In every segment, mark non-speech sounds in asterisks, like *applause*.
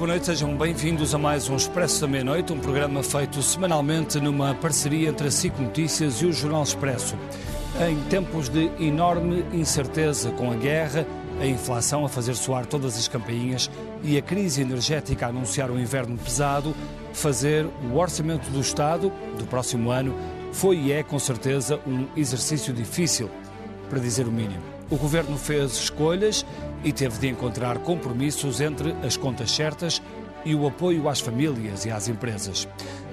boa noite, sejam bem-vindos a mais um Expresso da Meia-Noite, um programa feito semanalmente numa parceria entre a SIC Notícias e o Jornal Expresso. Em tempos de enorme incerteza com a guerra, a inflação a fazer soar todas as campainhas e a crise energética a anunciar um inverno pesado, fazer o orçamento do Estado do próximo ano foi e é, com certeza, um exercício difícil, para dizer o mínimo. O governo fez escolhas e teve de encontrar compromissos entre as contas certas e o apoio às famílias e às empresas.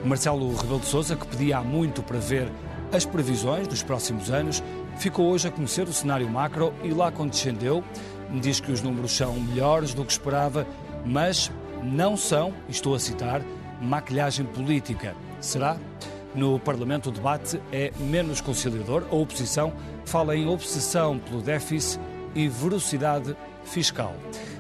Marcelo Rebelo de Sousa, que pedia há muito para ver as previsões dos próximos anos, ficou hoje a conhecer o cenário macro e lá condescendeu, diz que os números são melhores do que esperava, mas não são, estou a citar, maquilhagem política. Será? No Parlamento o debate é menos conciliador. A oposição fala em obsessão pelo déficit e velocidade fiscal.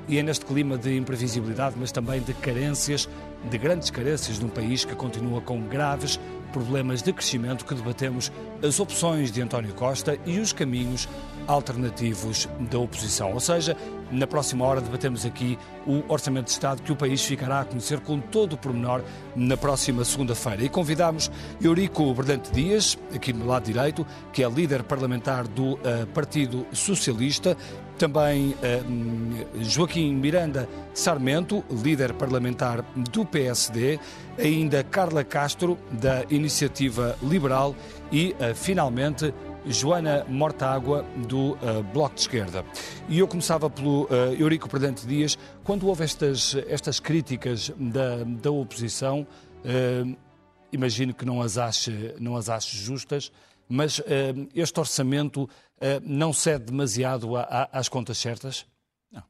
E é neste clima de imprevisibilidade, mas também de carências, de grandes carências de um país que continua com graves problemas de crescimento, que debatemos as opções de António Costa e os caminhos alternativos da oposição. Ou seja, na próxima hora debatemos aqui o Orçamento de Estado que o país ficará a conhecer com todo o pormenor na próxima segunda-feira. E convidamos Eurico Berdante Dias, aqui no lado direito, que é líder parlamentar do uh, Partido Socialista, também uh, Joaquim Miranda Sarmento, líder parlamentar do PSD, ainda Carla Castro, da Iniciativa Liberal e, uh, finalmente, Joana Mortágua, do uh, Bloco de Esquerda. E eu começava pelo uh, Eurico Perdente Dias. Quando houve estas, estas críticas da, da oposição, uh, imagino que não as ache, não as ache justas, mas este orçamento não cede demasiado a, a, às contas certas? Não.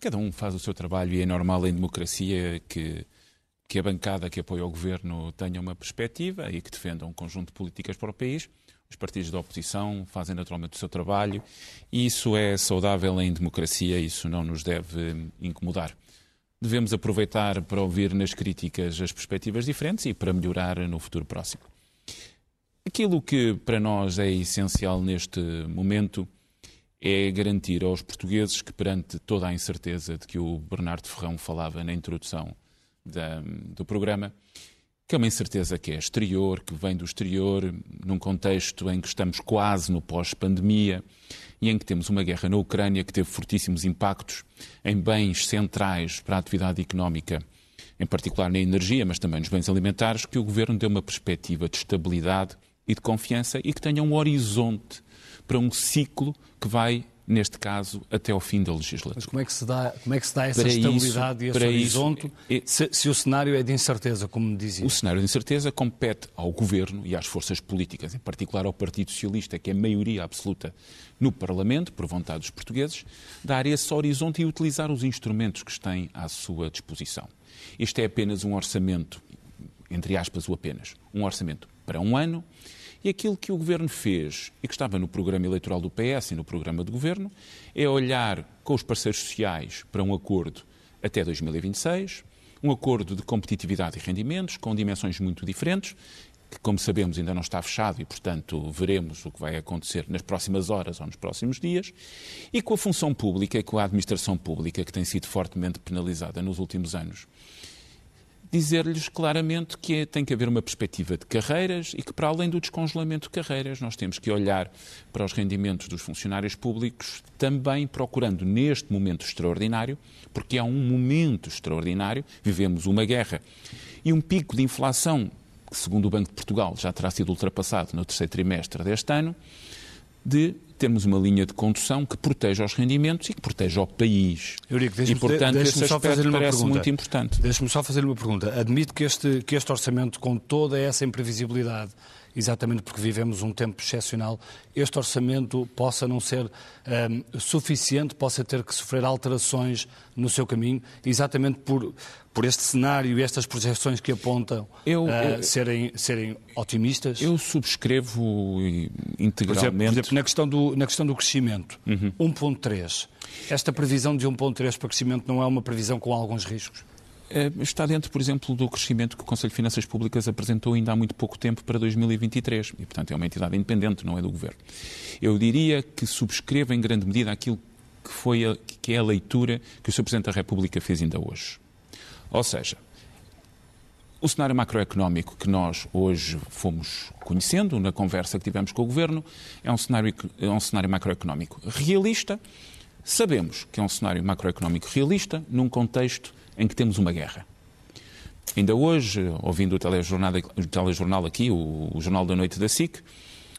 Cada um faz o seu trabalho e é normal em democracia que, que a bancada que apoia o governo tenha uma perspectiva e que defenda um conjunto de políticas para o país. Os partidos da oposição fazem naturalmente o seu trabalho e isso é saudável em democracia, isso não nos deve incomodar devemos aproveitar para ouvir nas críticas as perspectivas diferentes e para melhorar no futuro próximo. Aquilo que para nós é essencial neste momento é garantir aos portugueses que, perante toda a incerteza de que o Bernardo Ferrão falava na introdução da, do programa, que é uma incerteza que é exterior, que vem do exterior, num contexto em que estamos quase no pós-pandemia e em que temos uma guerra na Ucrânia que teve fortíssimos impactos em bens centrais para a atividade económica em particular na energia, mas também nos bens alimentares, que o governo dê uma perspectiva de estabilidade e de confiança e que tenha um horizonte para um ciclo que vai neste caso, até ao fim da legislatura. Mas como é que se dá, como é que se dá essa para estabilidade isso, e esse horizonte isso, se, se, o cenário é de incerteza, como me dizia? O cenário de incerteza compete ao Governo e às forças políticas, em particular ao Partido Socialista, que é maioria absoluta no Parlamento, por vontade dos portugueses, dar esse horizonte e utilizar os instrumentos que têm à sua disposição. Este é apenas um orçamento, entre aspas, o apenas, um orçamento para um ano, e aquilo que o Governo fez, e que estava no programa eleitoral do PS e no programa de Governo, é olhar com os parceiros sociais para um acordo até 2026, um acordo de competitividade e rendimentos, com dimensões muito diferentes, que, como sabemos, ainda não está fechado e, portanto, veremos o que vai acontecer nas próximas horas ou nos próximos dias, e com a função pública e com a administração pública, que tem sido fortemente penalizada nos últimos anos dizer-lhes claramente que é, tem que haver uma perspectiva de carreiras e que, para além do descongelamento de carreiras, nós temos que olhar para os rendimentos dos funcionários públicos, também procurando neste momento extraordinário, porque é um momento extraordinário, vivemos uma guerra e um pico de inflação que, segundo o Banco de Portugal, já terá sido ultrapassado no terceiro trimestre deste ano, de termos uma linha de condução que proteja os rendimentos e que proteja o país. Eurico, e, portanto, esse só aspecto parece pergunta. muito importante. Deixe-me só fazer uma pergunta. Admito que este, que este orçamento, com toda essa imprevisibilidade, exatamente porque vivemos um tempo excepcional, este orçamento possa não ser um, suficiente, possa ter que sofrer alterações no seu caminho, exatamente por, por este cenário e estas projeções que apontam eu, uh, serem, serem otimistas? Eu subscrevo integralmente. Por exemplo, por exemplo na, questão do, na questão do crescimento, uhum. 1,3. Esta previsão de 1,3 para crescimento não é uma previsão com alguns riscos? Eh, está dentro, por exemplo, do crescimento que o Conselho de Finanças Públicas apresentou ainda há muito pouco tempo para 2023 e, portanto, é uma entidade independente, não é do Governo. Eu diria que subscrevo em grande medida aquilo que, foi a, que é a leitura que o Sr. Presidente da República fez ainda hoje. Ou seja, o cenário macroeconómico que nós hoje fomos conhecendo na conversa que tivemos com o Governo é um cenário, é um cenário macroeconómico realista. Sabemos que é um cenário macroeconómico realista num contexto em que temos uma guerra. Ainda hoje, ouvindo o telejornal, o telejornal aqui, o, o Jornal da Noite da SIC,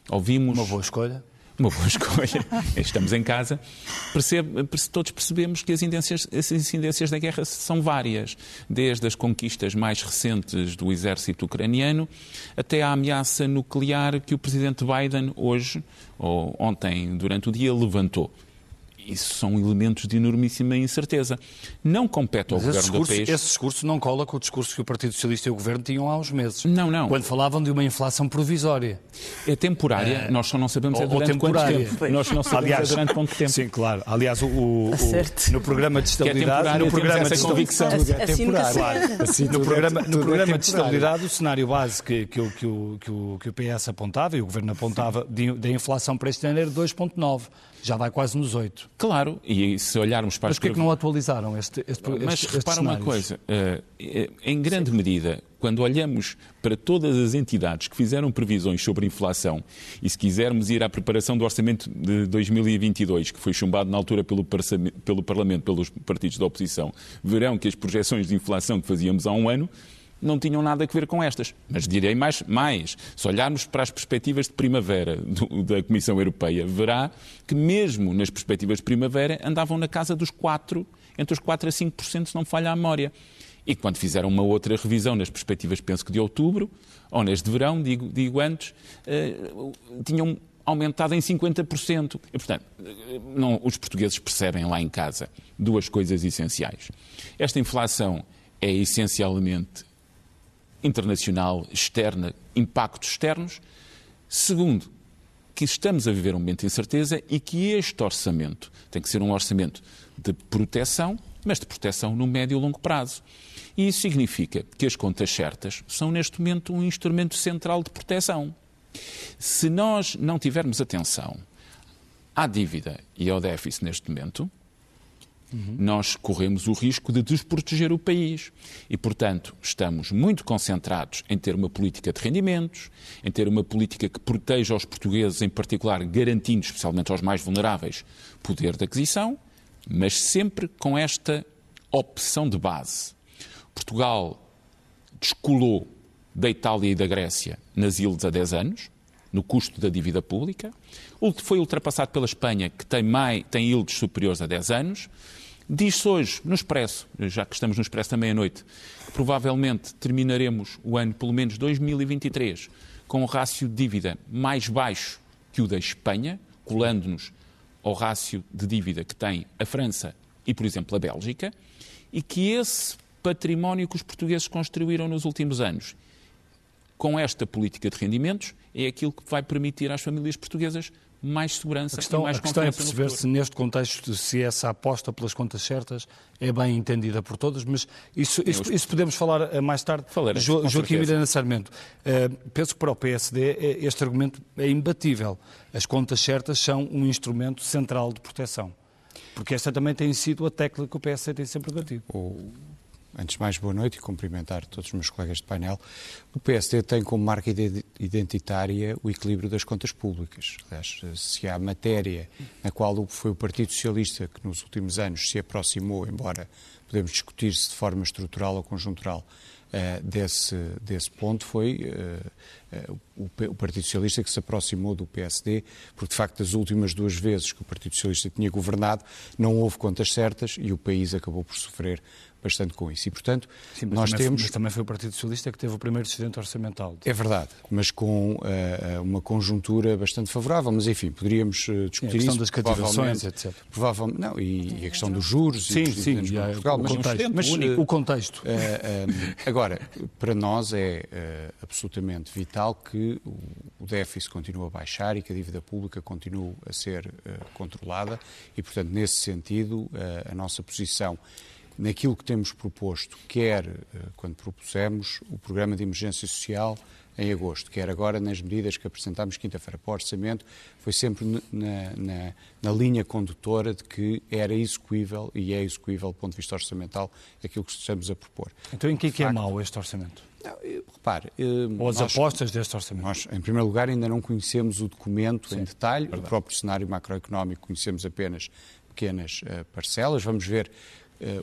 ouvimos. Uma boa escolha uma boa *laughs* escolha, estamos em casa, percebe, todos percebemos que as incidências, as incidências da guerra são várias, desde as conquistas mais recentes do exército ucraniano até à ameaça nuclear que o presidente Biden hoje, ou ontem, durante o dia, levantou isso são elementos de enormíssima incerteza. Não compete ao Mas governo discurso, do país. Esse discurso não cola com o discurso que o Partido Socialista e o governo tinham há uns meses. Não, não. Quando falavam de uma inflação provisória. É temporária, é... nós só não sabemos é durante quanto tempo. Nós não sabemos Aliás, é durante quanto tempo. Sim, claro. Aliás, o, o, o no programa de estabilidade, é no programa de convicção, é temporário. Claro. Assim, no programa, no programa de estabilidade, o cenário base que, que, que, o, que, o, que o PS apontava e o governo apontava da inflação para este ano era 2.9 já vai quase nos 8. Claro, e se olharmos para Mas porquê é que não atualizaram este, este Mas este, repara uma coisa, eh, eh, em grande Sim. medida, quando olhamos para todas as entidades que fizeram previsões sobre inflação, e se quisermos ir à preparação do orçamento de 2022, que foi chumbado na altura pelo, pelo Parlamento, pelos partidos da oposição, verão que as projeções de inflação que fazíamos há um ano não tinham nada a ver com estas. Mas direi mais, mais se olharmos para as perspectivas de primavera do, da Comissão Europeia, verá que mesmo nas perspectivas de primavera andavam na casa dos 4, entre os 4 a 5%, se não falha a memória. E quando fizeram uma outra revisão nas perspectivas, penso que de outubro, ou nas de verão, digo, digo antes, uh, tinham aumentado em 50%. E, portanto, não, os portugueses percebem lá em casa duas coisas essenciais. Esta inflação é essencialmente internacional, externa, impactos externos. Segundo, que estamos a viver um momento de incerteza e que este orçamento tem que ser um orçamento de proteção, mas de proteção no médio e longo prazo. E isso significa que as contas certas são, neste momento, um instrumento central de proteção. Se nós não tivermos atenção à dívida e ao déficit neste momento, Nós corremos o risco de desproteger o país. E, portanto, estamos muito concentrados em ter uma política de rendimentos, em ter uma política que proteja os portugueses, em particular, garantindo, especialmente aos mais vulneráveis, poder de aquisição, mas sempre com esta opção de base. Portugal descolou da Itália e da Grécia nas ilhas há 10 anos, no custo da dívida pública. Foi ultrapassado pela Espanha, que tem, mais, tem yields superiores a 10 anos. Diz-se hoje, no Expresso, já que estamos no Expresso da meia-noite, que provavelmente terminaremos o ano, pelo menos 2023, com um rácio de dívida mais baixo que o da Espanha, colando-nos ao rácio de dívida que tem a França e, por exemplo, a Bélgica, e que esse património que os portugueses construíram nos últimos anos, com esta política de rendimentos, é aquilo que vai permitir às famílias portuguesas mais segurança a questão, e mais A questão é perceber se neste contexto, se essa aposta pelas contas certas é bem entendida por todos, mas isso, isso, isso podemos falar eh, mais tarde. Falarei, jo, Joaquim Miranda Sarmento, uh, penso que para o PSD eh, este argumento é imbatível. As contas certas são um instrumento central de proteção. Porque esta também tem sido a tecla que o PSD tem sempre batido. O Antes de mais, boa noite e cumprimentar todos os meus colegas de painel. O PSD tem como marca identitária o equilíbrio das contas públicas. Aliás, se há matéria na qual foi o Partido Socialista que nos últimos anos se aproximou, embora podemos discutir se de forma estrutural ou conjuntural, Uh, desse, desse ponto foi uh, uh, o, Partido Socialista que se aproximou do PSD, porque de facto das últimas duas vezes que o Partido Socialista tinha governado não houve contas certas e o país acabou por sofrer bastante com isso. E, portanto, Sim, nós também, temos... Mas também foi o Partido Socialista que teve o primeiro excedente orçamental. É verdade, mas com uh, uma conjuntura bastante favorável. Mas, enfim, poderíamos uh, discutir Sim, a questão isso. das cativações, etc. Provavelmente, não, e, e, a questão dos juros. Sim, sim, e a, Portugal, o, mas, contexto, mas, uh, o contexto. agora, para nós é absolutamente vital que o déficit continue a baixar e que a dívida pública continue a ser controlada e, portanto, nesse sentido, a nossa posição naquilo que temos proposto, quer eh, quando propusemos o programa de emergência social em agosto, quer agora nas medidas que apresentámos quinta-feira para o orçamento, foi sempre na, na, na, linha condutora de que era execuível e é execuível do ponto de vista orçamental aquilo que estamos a propor. Então em que, é que é mau este orçamento? Não, repare, eh, Ou as nós, apostas deste orçamento? Nós, em primeiro lugar, ainda não conhecemos o documento Sim, em detalhe, verdade. o próprio cenário macroeconómico conhecemos apenas pequenas uh, parcelas. Vamos ver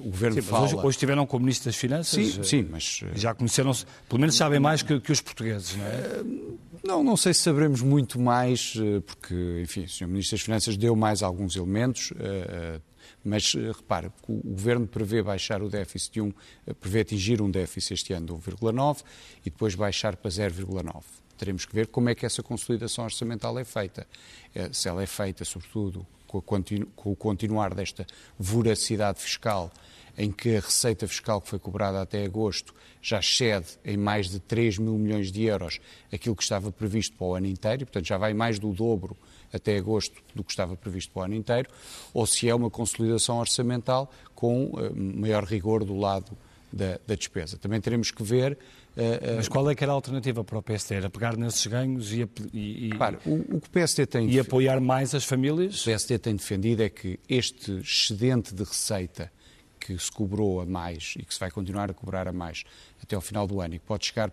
o Governo sim, fala... Hoje, hoje estiveram com o Ministro das Finanças. Sim, uh, sim mas... Uh... Já conheceram-se, pelo menos sabem mais que, que os portugueses, não é? não, não sei se saberemos muito mais, porque, enfim, o Sr. Ministro das Finanças deu mais alguns elementos, mas repare, o, o Governo prevê baixar o déficit de um, prevê atingir um déficit este ano de 1,9 e depois baixar para 0,9 teremos que ver como é que essa consolidação orçamental é feita. Se ela é feita, sobretudo, com, o continuar desta voracidade fiscal, em que a receita fiscal que foi cobrada até agosto já excede em mais de 3 mil milhões de euros aquilo que estava previsto para o ano inteiro, portanto já vai mais do dobro até agosto do que estava previsto para o ano inteiro, ou se é uma consolidação orçamental com uh, maior rigor do lado da, da despesa. Também teremos que ver Uh, Mas qual é que era a alternativa para o PSD? Era pegar nesses ganhos e, e, Repare, o, o, que o PSD tem... E apoiar mais as famílias? O PSD tem defendido é que este excedente de receita que se cobrou a mais e que se vai continuar a cobrar a mais até ao final do ano e que pode chegar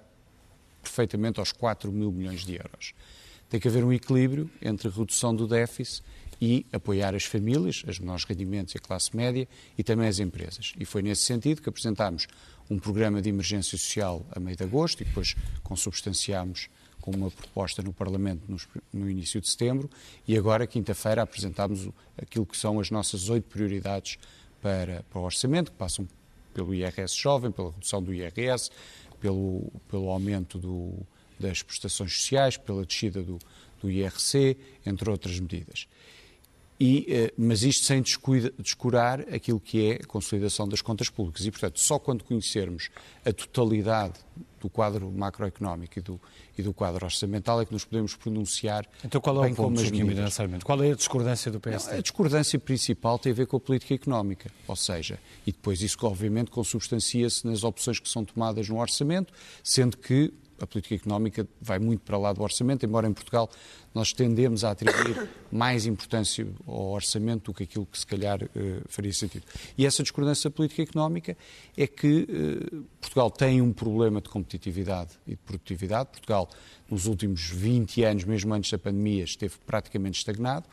perfeitamente aos 4 mil milhões de euros. Tem que haver um equilíbrio entre a redução do déficit e apoiar as famílias, as menores rendimentos e a classe média e também as empresas. E foi nesse sentido que apresentámos um programa de emergência social a meio de agosto e depois consubstanciámos com uma proposta no Parlamento no início de setembro e agora, quinta-feira, apresentámos aquilo que são as nossas oito prioridades para, para o orçamento, que passam pelo IRS jovem, pela redução do IRS, pelo, pelo aumento do, das prestações sociais, pela descida do, do IRC, entre outras medidas. E, eh, mas isto sem descurar aquilo que é a consolidação das contas públicas. E, portanto, só quando conhecermos a totalidade do quadro macroeconómico e do, e do quadro orçamental é que nos podemos pronunciar. Então, qual é o ponto, necessariamente? Qual é a discordância do PSD? Não, a discordância principal tem a ver com a política económica, ou seja, e depois isso, obviamente, consubstancia-se nas opções que são tomadas no orçamento, sendo que a política económica vai muito para lá do orçamento, embora em Portugal nós tendemos a atribuir mais importância ao orçamento do que aquilo que se calhar uh, faria sentido. E essa discordância política económica é que uh, Portugal tem um problema de competitividade e de produtividade. Portugal, nos últimos 20 anos, mesmo antes da pandemia, esteve praticamente estagnado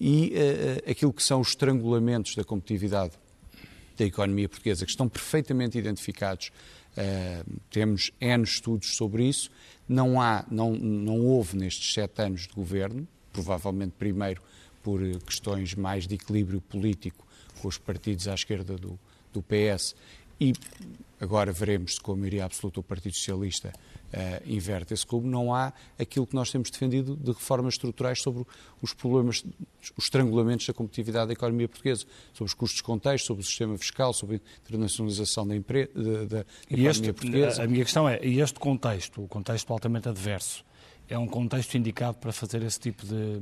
e uh, aquilo que são os estrangulamentos da competitividade da economia portuguesa, que estão perfeitamente identificados Uh, temos N estudos sobre isso. Não, há, não, não houve nestes sete anos de governo, provavelmente primeiro por questões mais de equilíbrio político com os partidos à esquerda do, do PS e agora veremos se com a maioria absoluta o Partido Socialista uh, inverte esse clube, não há aquilo que nós temos defendido de reformas estruturais sobre os problemas, os estrangulamentos da competitividade da economia portuguesa, sobre os custos de contexto, sobre o sistema fiscal, sobre a internacionalização da, empre... da, da economia este, portuguesa. A minha questão é, e este contexto, o contexto altamente adverso, é um contexto indicado para fazer esse tipo de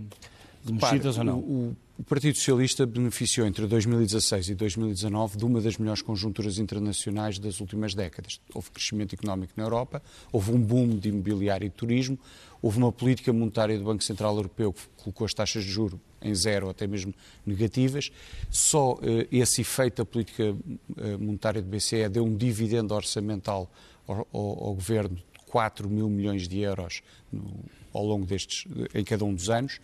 mexidas ou não? O, o Partido Socialista beneficiou entre 2016 e 2019 de uma das melhores conjunturas internacionais das últimas décadas. Houve crescimento económico na Europa, houve um boom de imobiliário e turismo, houve uma política monetária do Banco Central Europeu que colocou as taxas de juro em zero, até mesmo negativas. Só eh, esse efeito da política eh, monetária do BCE deu um dividendo orçamental ao, ao, ao governo de 4 mil milhões de euros no, ao longo destes, em cada um dos anos.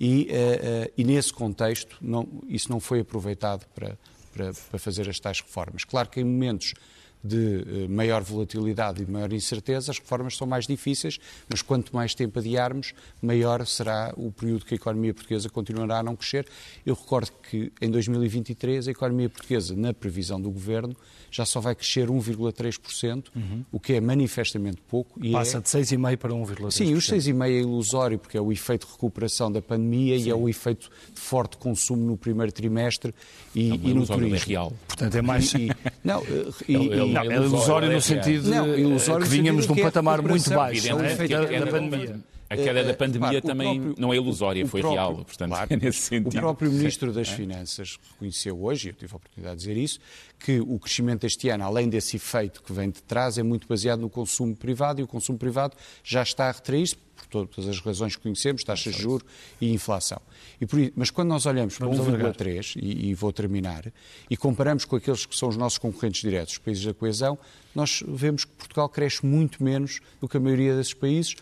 E, uh, uh, e nesse contexto, não, isso não foi aproveitado para, para, para, fazer as tais reformas. Claro que em momentos de uh, maior volatilidade e de maior incerteza, as reformas são mais difíceis, mas quanto mais tempo adiarmos, maior será o período que a economia portuguesa continuará a não crescer. Eu recordo que em 2023 a economia portuguesa, na previsão do governo, já só vai crescer 1,3%, uhum. o que é manifestamente pouco. E Passa é... de 6,5% para 1,3%. Sim, os 6,5% é ilusório, porque é o efeito de recuperação da pandemia Sim. e é o efeito de forte consumo no primeiro trimestre e, não, e no turismo. É real. Portanto, é mais... E, não, eh, e, é, não, é ilusório no sentido não, ilusório que vínhamos num patamar muito baixo é, da pandemia. A queda da pandemia claro, também próprio, não é ilusória, foi próprio, real, portanto, claro, *laughs* é nesse sentido. O próprio Ministro das Finanças reconheceu hoje, e eu tive a oportunidade de dizer isso, que o crescimento este ano, além desse efeito que vem de trás, é muito baseado no consumo privado e o consumo privado já está a retrair-se por todas as razões que conhecemos, taxas de juros e inflação. E por, mas quando nós olhamos para 1,3, e, e vou terminar, e comparamos com aqueles que são os nossos concorrentes diretos, os países da coesão, nós vemos que Portugal cresce muito menos do que a maioria desses países,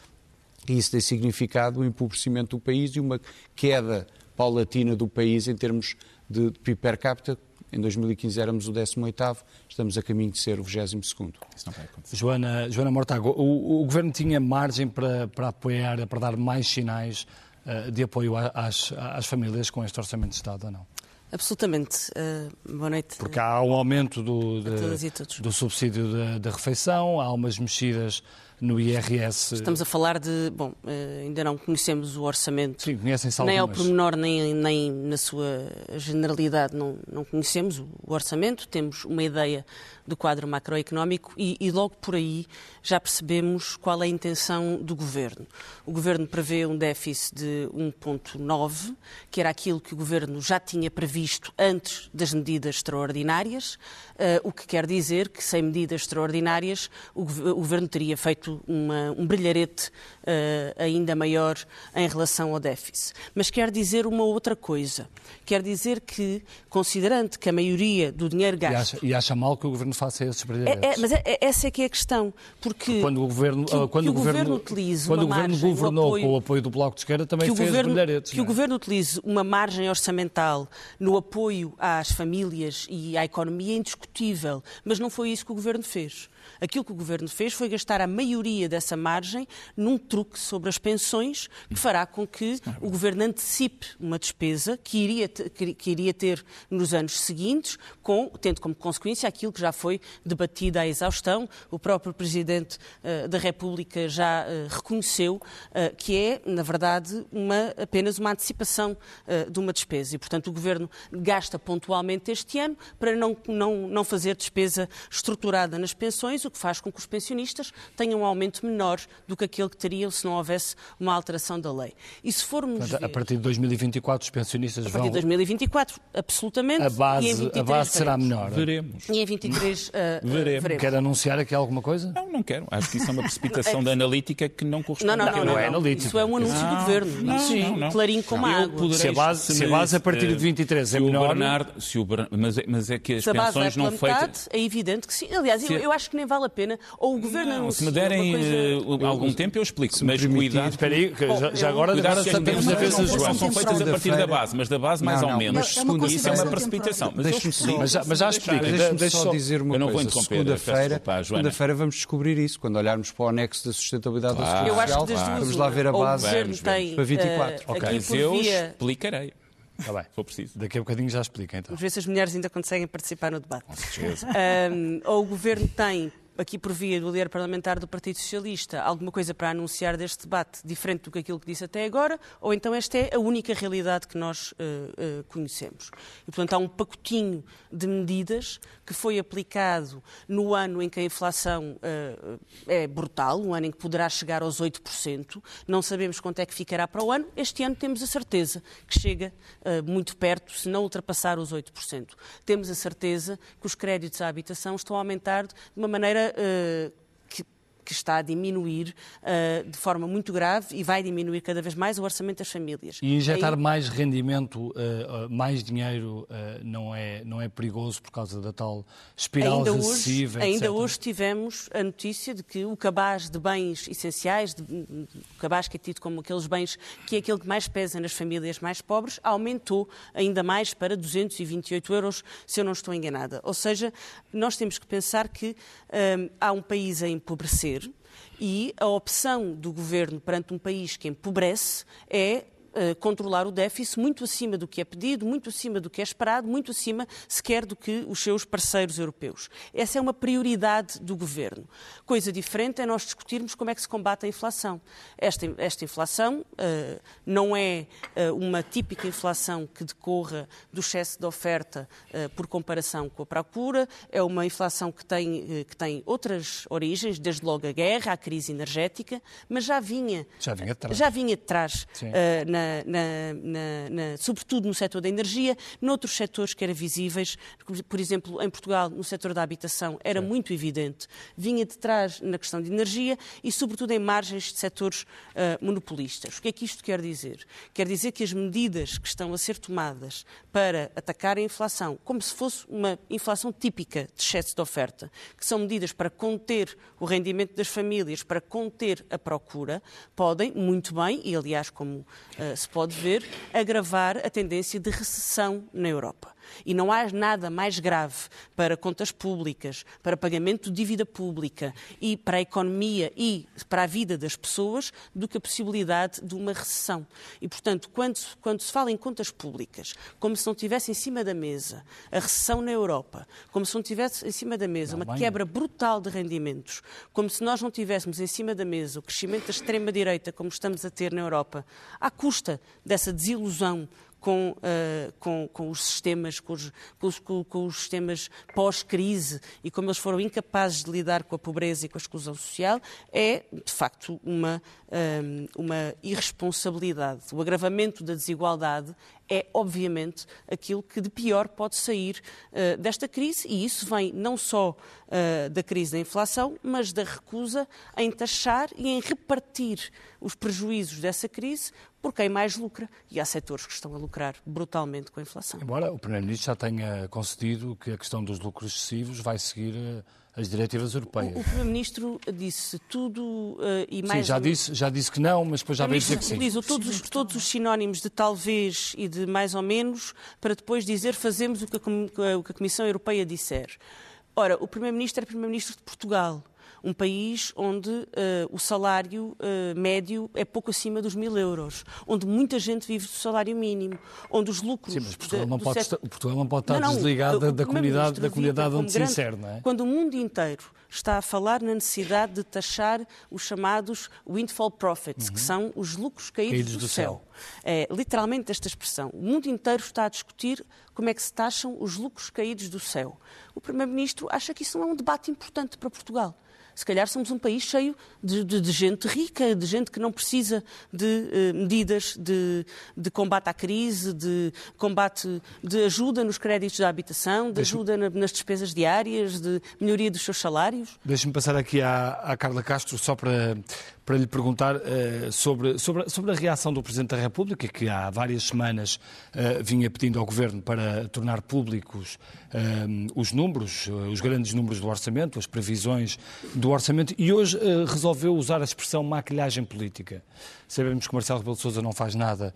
e isso tem significado o empobrecimento do país e uma queda paulatina do país em termos de PIB per capita, em 2015 éramos o 18º, estamos a caminho de ser o 22º. Joana, Joana Mortago, o, o, Governo tinha margem para, para apoiar, para dar mais sinais uh, de apoio às, às famílias com este Orçamento de Estado ou não? Absolutamente. Uh, boa noite. Porque há um aumento do, de, do subsídio da, da refeição, há umas mexidas no IRS. Estamos a falar de. Bom, eh, ainda não conhecemos o orçamento. Sim, conhecem-se Nem ao pormenor, nem, nem na sua generalidade, não, não conhecemos o orçamento. Temos uma ideia do quadro macroeconómico e, e, logo por aí já percebemos qual é a intenção do governo. O governo prevê um déficit de 1,9, que era aquilo que o governo já tinha previsto antes das medidas extraordinárias, uh, o que quer dizer que sem medidas extraordinárias o governo teria feito uma, um brilharete uh, ainda maior em relação ao déficit. Mas quer dizer uma outra coisa. Quer dizer que, considerando que a maioria do dinheiro gasto. E acha, e acha mal que o governo faça esses brilharetes. É, é, mas é, é, essa é que é a questão. Porque quando o governo, que, quando que o governo, utilize quando o governo governou apoio, com o apoio do Bloco de Esquerda também fez governo, brilharetes. Que o é? governo utilize uma margem orçamental no apoio às famílias e à economia é indiscutível, mas não foi isso que o governo fez. Aquilo que o governo fez foi gastar a maioria dessa margem num truque sobre as pensões, que fará com que o governo antecipe uma despesa que iria, que iria ter nos anos seguintes, com, tendo como consequência aquilo que já foi debatido à exaustão. O próprio Presidente uh, da República já uh, reconheceu uh, que é, na verdade, uma, apenas uma antecipação de uma despesa. E, portanto, o Governo gasta pontualmente este ano para não, não, não fazer despesa estruturada nas pensões, o que faz com que os pensionistas tenham um aumento menor do que aquele que teriam se não houvesse uma alteração da lei. E se formos ver, a partir de 2024 os pensionistas vão... A partir de 2024, absolutamente. A base, a base será menor. Veremos. E em 23 uh, *laughs* veremos. veremos. Quer anunciar aqui alguma coisa? Não, não quero. Acho que isso é uma precipitação *laughs* da analítica que não corresponde. Não, não, não. não, não é analítica. Isso é um anúncio não, do Governo. Não, Sim, não, não. clarinho como água. Se a base, se a base a partir de 23 é menor... Bernardo, se o mas, é, mas é que as pensões é não feitas... É evidente que sim. Aliás, eu, eu acho que nem vale a pena. Ou o Governo não, se me derem coisa... uh, algum tempo, eu explico. Se mas cuidado. Espera aí, já, já agora, sabemos a ver se João são feitas a partir da base, mas da base mais ou menos. E isso é uma precipitação. Mas já explico. Deixa-me só dizer uma coisa. Segunda-feira, segunda-feira vamos descobrir isso quando olharmos para o anexo da sustentabilidade da Segurança Social. Vamos lá ver a base para 24. Ok, eu explicarei. Está bem. For preciso. Daqui a bocadinho já explica, então. Vamos ver se as mulheres ainda conseguem participar no debate. Com certeza. Um, ou o Governo tem aqui por via do líder parlamentar do Partido Socialista, alguma coisa para anunciar deste debate diferente do que aquilo que disse até agora, ou então esta é a única realidade que nós uh, uh, conhecemos. E, portanto, há um pacotinho de medidas que foi aplicado no ano em que a inflação uh, é brutal, um ano em que poderá chegar aos 8%. Não sabemos quanto é que ficará para o ano. Este ano temos a certeza que chega muito perto, se não ultrapassar os 8%. Temos a certeza que os créditos à habitação estão a aumentar de uma maneira uh, que está a diminuir uh, de forma muito grave e vai diminuir cada vez mais o orçamento das famílias. E injetar Aí... mais rendimento, uh, mais dinheiro, uh, não, é, não é perigoso por causa da tal espiral ainda recessiva? Hoje, ainda hoje tivemos a notícia de que o cabaz de bens essenciais, de, o cabaz que é tido como aqueles bens que é aquele que mais pesa nas famílias mais pobres, aumentou ainda mais para 228 euros, se eu não estou enganada. Ou seja, nós temos que pensar que há um país a empobrecer e a opção do governo perante um país que empobrece é uh, controlar o déficit muito acima do que é pedido, muito acima do que é esperado, muito acima sequer do que os seus parceiros europeus. Essa é uma prioridade do governo. Coisa diferente é nós discutirmos como é que se combate a inflação. Esta, esta inflação uh, não é uh, uma típica inflação que decorra do excesso de oferta por comparação com a procura, é uma inflação que tem, que tem outras origens, desde logo a guerra, a crise energética, mas já vinha, já vinha de trás, já vinha de trás uh, na, na, na, sobretudo no setor da energia, noutros setores que eram visíveis, por exemplo, em Portugal, no setor da habitação, era muito evidente, vinha de trás na questão de energia e, sobretudo, em margens de setores uh, monopolistas. O que é que isto quer dizer? Quer dizer que as medidas que estão a ser tomadas para atacar a inflação, como se fosse uma inflação típica de excesso de oferta, que são medidas para conter o rendimento das famílias, para conter a procura, podem muito bem, e aliás, como uh, se pode ver, agravar a tendência de recessão na Europa. E não há nada mais grave para contas públicas, para pagamento de dívida pública e para a economia e para a vida das pessoas do que a possibilidade de uma recessão. E, portanto, quando, quando se fala em contas públicas, como se não tivesse em cima da mesa a recessão na Europa, como se não tivesse em cima da mesa uma quebra brutal de rendimentos, como se nós não tivéssemos em cima da mesa o crescimento da extrema-direita, como estamos a ter na Europa, à custa dessa desilusão com, uh, com, com, os sistemas, com os, com os sistemas pós-crise e como eles foram incapazes de lidar com a pobreza e com a exclusão social, é, de facto, uma, um, eh, uma irresponsabilidade. O agravamento da desigualdade é, obviamente, aquilo que de pior pode sair uh, desta crise, e isso vem não só uh, da crise da inflação, mas da recusa em taxar e em repartir os prejuízos dessa crise por quem mais lucra. E há setores que estão a lucrar brutalmente com a inflação. Embora o Primeiro-Ministro já tenha concedido que a questão dos lucros excessivos vai seguir uh, as diretivas europeias. O, o Primeiro-Ministro disse tudo uh, e mais... Sim, já, disse, já disse que não, mas depois já veio dizer que sim. Utilizou todos os, todos os sinónimos de talvez e de mais ou menos para depois dizer fazemos o que a, o que a Comissão Europeia disser. Ora, o Primeiro-Ministro é Primeiro-Ministro de Portugal um país onde uh, o salário uh, médio é pouco acima dos mil euros, onde muita gente vive do salário mínimo, onde os lucros... Sim, mas Portugal, de, não, pode estar, Portugal não pode estar não, não, desligado da, da comunidade, da comunidade onde grande, se insere, não é? Quando o mundo inteiro está a falar na necessidade de taxar os chamados windfall profits, uhum. que são os lucros caídos, caídos do, do, céu. céu. É literalmente esta expressão. O mundo inteiro está a discutir como é que se taxam os lucros caídos do céu. O Primeiro-Ministro acha que isso não é um debate importante para Portugal se calhar somos um país cheio de, de, de gente rica, de gente que não precisa de eh, medidas de, de, combate à crise, de combate, de ajuda nos créditos da habitação, de ajuda na, nas despesas diárias, de melhoria dos seus salários. Deixe-me passar aqui à, à Carla Castro só para, para lhe perguntar uh, sobre, sobre, sobre a reação do Presidente da República, que há várias semanas uh, vinha pedindo ao Governo para tornar públicos uh, os números, os grandes números do orçamento, as previsões do orçamento, e hoje resolveu usar a expressão maquilhagem política. Sabemos que Marcelo Rebelo de Sousa não faz nada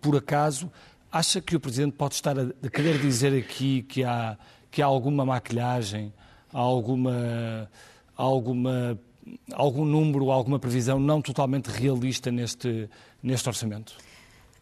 por acaso. Acha que o Presidente pode estar a, querer dizer aqui que há, que há alguma maquilhagem, alguma, alguma algum número, alguma previsão não totalmente realista neste, neste orçamento?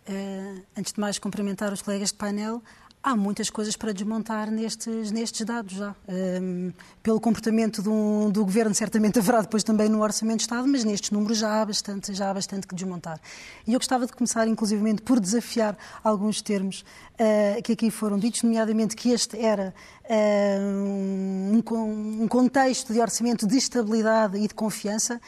Uh, antes de mais, cumprimentar os colegas de painel há muitas coisas para desmontar nestes, nestes dados já. Um, pelo comportamento do, do, Governo, certamente haverá depois também no Orçamento de Estado, mas nestes números já há bastante, já há bastante que desmontar. E eu gostava de começar, inclusivamente, por desafiar alguns termos uh, que aqui foram ditos, nomeadamente que este era uh, um, um contexto de orçamento de estabilidade e de confiança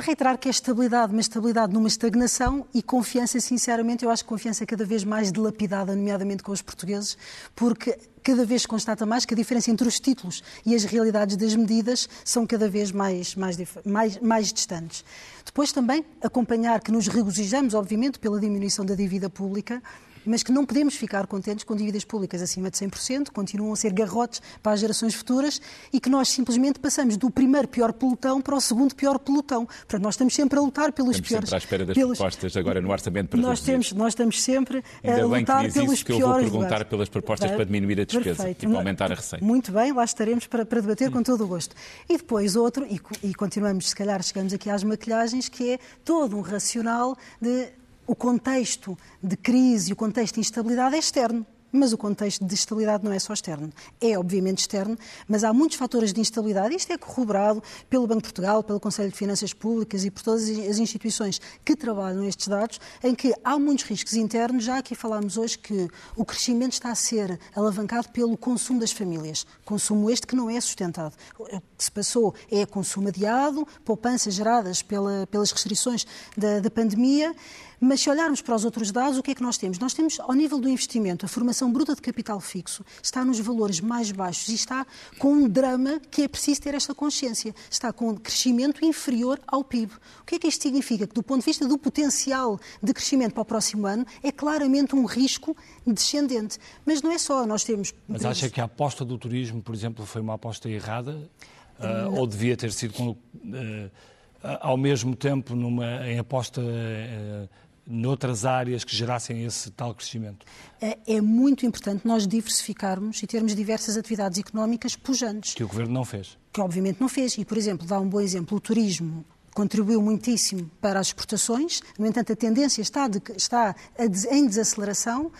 reiterar que é estabilidade, mas estabilidade numa estagnação e confiança, sinceramente, eu acho que confiança é cada vez mais dilapidada, nomeadamente com os portugueses, porque cada vez se constata mais que a diferença entre os títulos e as realidades das medidas são cada vez mais, mais, mais, mais distantes. Depois também acompanhar que nos regozijamos, obviamente, pela diminuição da dívida pública, mas que não podemos ficar contentes com dívidas públicas acima de 100%, continuam a ser garrotes para as gerações futuras e que nós simplesmente passamos do primeiro pior pelotão para o segundo pior pelotão. Portanto, nós estamos sempre a lutar pelos estamos piores. Sempre à espera das pelos... propostas agora no orçamento para nós temos, nós estamos sempre Ainda a lutar bem que pelos isso, que piores. Eu vou perguntar lugares. pelas propostas para diminuir a despesa Perfeito. e para aumentar a receita. Muito bem, lá estaremos para, para debater hum. com todo o gosto. E depois outro, e, e continuamos, se calhar chegamos aqui às maquilhagens, que é todo um racional de o contexto de crise e o contexto de instabilidade é externo. Mas o contexto de estabilidade não é só externo. É, obviamente, externo, mas há muitos fatores de instabilidade. Isto é corroborado pelo Banco de Portugal, pelo Conselho de Finanças Públicas e por todas as instituições que trabalham estes dados, em que há muitos riscos internos. Já aqui falámos hoje que o crescimento está a ser alavancado pelo consumo das famílias. Consumo este que não é sustentado. O que se passou é consumo adiado, poupanças geradas pela, pelas restrições da, da pandemia. Mas se olharmos para os outros dados, o que é que nós temos? Nós temos, ao nível do investimento, a formação bruta de capital fixo está nos valores mais baixos e está com um drama que é preciso ter esta consciência. Está com um crescimento inferior ao PIB. O que é que isto significa? Que, do ponto de vista do potencial de crescimento para o próximo ano, é claramente um risco descendente. Mas não é só, nós temos. Mas acha que a aposta do turismo, por exemplo, foi uma aposta errada? Uh, ou devia ter sido uh, ao mesmo tempo numa, em aposta uh, noutras áreas que gerassem esse tal crescimento? É, é muito importante nós diversificarmos e termos diversas atividades económicas pujantes. Que o Governo não fez. Que obviamente não fez. E, por exemplo, dá um bom exemplo, o turismo contribuiu muitíssimo para as exportações, no entanto, a tendência está, de, está em desaceleração uh,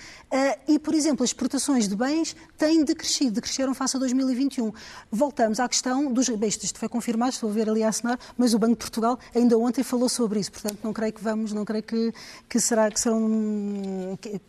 e, por exemplo, as exportações de bens têm decrescido, decresceram face a 2021. Voltamos à questão dos bens, isto foi confirmado, estou a ver ali a assinar, mas o Banco de Portugal ainda ontem falou sobre isso, portanto, não creio que vamos, não creio que, que será que são, que,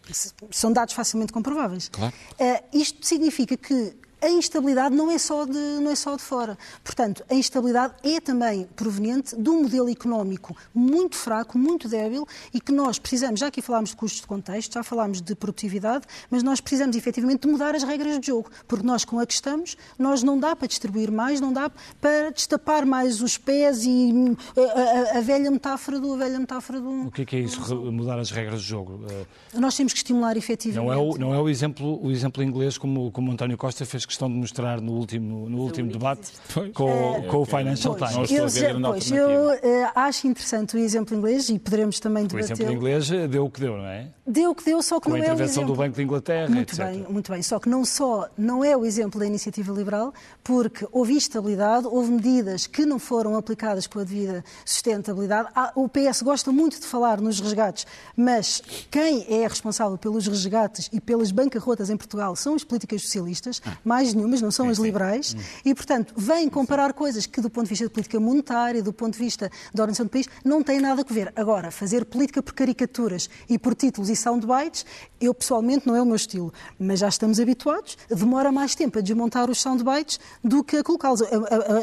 são dados facilmente comprováveis. Claro. Uh, isto significa que a instabilidade não é, só de, não é só de fora. Portanto, a instabilidade é também proveniente de um modelo económico muito fraco, muito débil e que nós precisamos, já aqui falámos de custos de contexto, já falámos de produtividade, mas nós precisamos efetivamente de mudar as regras de jogo, porque nós com a que estamos, nós não dá para distribuir mais, não dá para destapar mais os pés e a, a, a velha metáfora do a velha metáfora do O que é, que é isso, mudar as regras de jogo? Nós temos que estimular efetivamente. Não é o, não é o exemplo o exemplo inglês como como António Costa fez questão de mostrar no último, no último debate com, é, com o Financial pois, Times. Eu, eu, pois, eu uh, acho interessante o exemplo inglês e poderemos também debater. O exemplo inglês eh, deu o que deu, não é? Deu o que deu, só que com não é o exemplo. a intervenção do Banco de Inglaterra, muito etc. Bem, muito bem, só que não só não é o exemplo da iniciativa liberal, porque houve instabilidade, houve medidas que não foram aplicadas com a devida sustentabilidade. O PS gosta muito de falar nos resgates, mas quem é responsável pelos resgates e pelas bancarrotas em Portugal são as políticas socialistas, ah. Mais nenhumas, não são sim, as liberais, hum. e, portanto, vêm comparar coisas que, do ponto de vista de política monetária, do ponto de vista da organização do país, não têm nada a ver. Agora, fazer política por caricaturas e por títulos e soundbites, eu pessoalmente não é o meu estilo, mas já estamos habituados, demora mais tempo a desmontar os soundbites do que a colocá-los,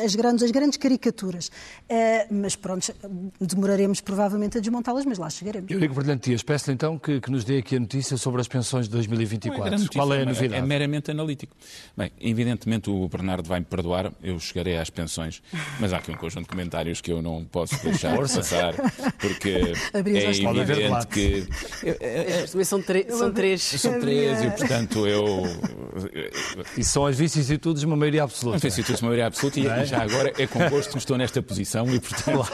as grandes, as grandes caricaturas. Uh, mas pronto, demoraremos provavelmente a desmontá-las, mas lá chegaremos. Eurico Brilhante Dias, peço então que, que, nos dê aqui a notícia sobre as pensões de 2024. É Qual é a novidade? É meramente analítico. Bem, evidentemente o Bernardo vai-me perdoar, eu chegarei às pensões, mas há aqui um conjunto de comentários que eu não posso deixar de passar, porque é evidente que... São, são três. São três e, portanto, eu... E são as vicissitudes de uma maioria absoluta. As vicissitudes de uma maioria absoluta e, é? já agora é com gosto que estou nesta posição e, portanto,